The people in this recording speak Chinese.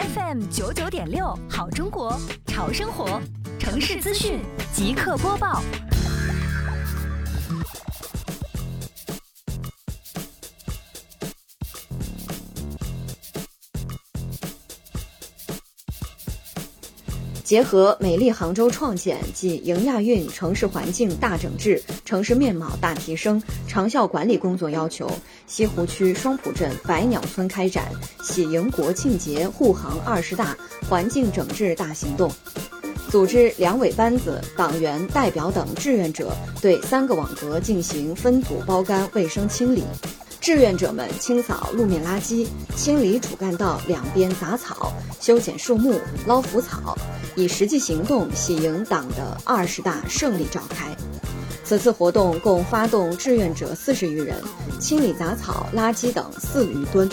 FM 九九点六，好中国，潮生活，城市资讯即刻播报。结合美丽杭州创建及迎亚运城市环境大整治、城市面貌大提升、长效管理工作要求，西湖区双浦镇百鸟村开展喜迎国庆节护航二十大环境整治大行动，组织两委班子、党员代表等志愿者对三个网格进行分组包干卫生清理。志愿者们清扫路面垃圾，清理主干道两边杂草，修剪树木，捞浮草，以实际行动喜迎党的二十大胜利召开。此次活动共发动志愿者四十余人，清理杂草、垃圾等四余吨。